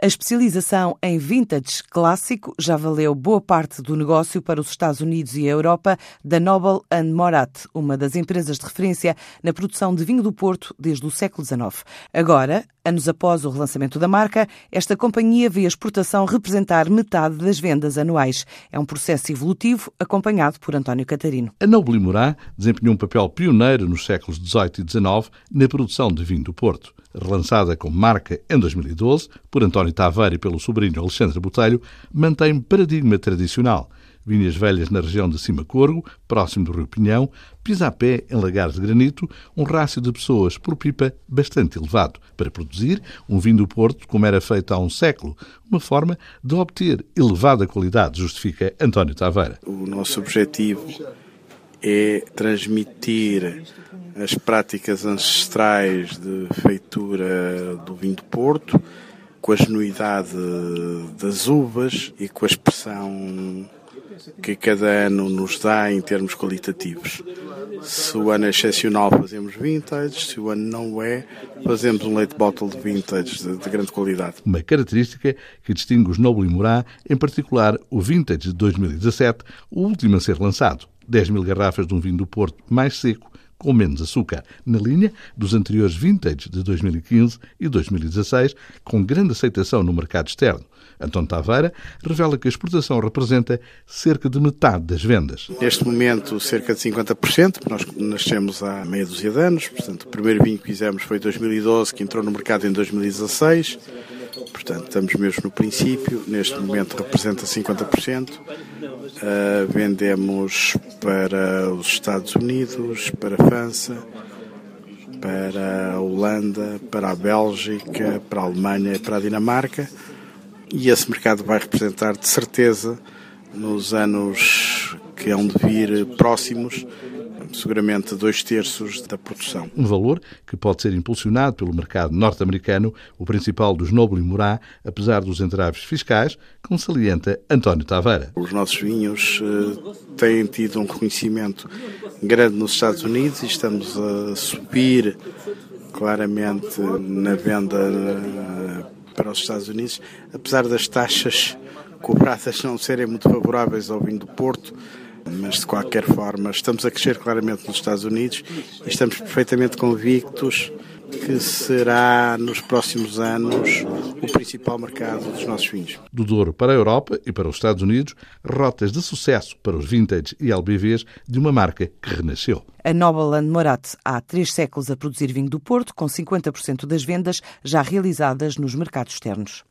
A especialização em vintage clássico já valeu boa parte do negócio para os Estados Unidos e a Europa da Noble Morat, uma das empresas de referência na produção de vinho do Porto desde o século XIX. Agora, anos após o relançamento da marca, esta companhia vê a exportação representar metade das vendas anuais. É um processo evolutivo acompanhado por António Catarino. A Noble Morat desempenhou um papel pioneiro nos séculos XVIII e XIX na produção de vinho do Porto relançada como marca em 2012 por António Taveira e pelo sobrinho Alexandre Botelho, mantém paradigma tradicional. Vinhas velhas na região de Cima Corgo, próximo do Rio Pinhão, pisa a pé em lagares de granito, um rácio de pessoas por pipa bastante elevado, para produzir um vinho do Porto como era feito há um século, uma forma de obter elevada qualidade, justifica António Taveira. O nosso objetivo é transmitir as práticas ancestrais de feitura do vinho do Porto, com a genuidade das uvas e com a expressão que cada ano nos dá em termos qualitativos. Se o ano é excepcional, fazemos vintage, se o ano não é, fazemos um leite bottle de vintage de, de grande qualidade. Uma característica que distingue os Noble e Morat, em particular o vintage de 2017, o último a ser lançado. 10 mil garrafas de um vinho do Porto mais seco, com menos açúcar, na linha dos anteriores vintage de 2015 e 2016, com grande aceitação no mercado externo. António Taveira revela que a exportação representa cerca de metade das vendas. Neste momento, cerca de 50%, nós nascemos há meia dúzia de anos, portanto, o primeiro vinho que fizemos foi em 2012, que entrou no mercado em 2016. Portanto, estamos mesmo no princípio. Neste momento representa 50%. Uh, vendemos para os Estados Unidos, para a França, para a Holanda, para a Bélgica, para a Alemanha e para a Dinamarca. E esse mercado vai representar, de certeza, nos anos que hão de vir próximos, seguramente dois terços da produção. Um valor que pode ser impulsionado pelo mercado norte-americano, o principal dos Noble e Morat, apesar dos entraves fiscais, como salienta António Taveira. Os nossos vinhos uh, têm tido um reconhecimento grande nos Estados Unidos e estamos a subir claramente na venda uh, para os Estados Unidos, apesar das taxas cobradas não serem muito favoráveis ao vinho do Porto, mas de qualquer forma estamos a crescer claramente nos Estados Unidos e estamos perfeitamente convictos que será nos próximos anos o principal mercado dos nossos vinhos. Do Douro para a Europa e para os Estados Unidos, rotas de sucesso para os vintage e LBVs de uma marca que renasceu. A Nobleland Morat há três séculos a produzir vinho do Porto, com 50% das vendas já realizadas nos mercados externos.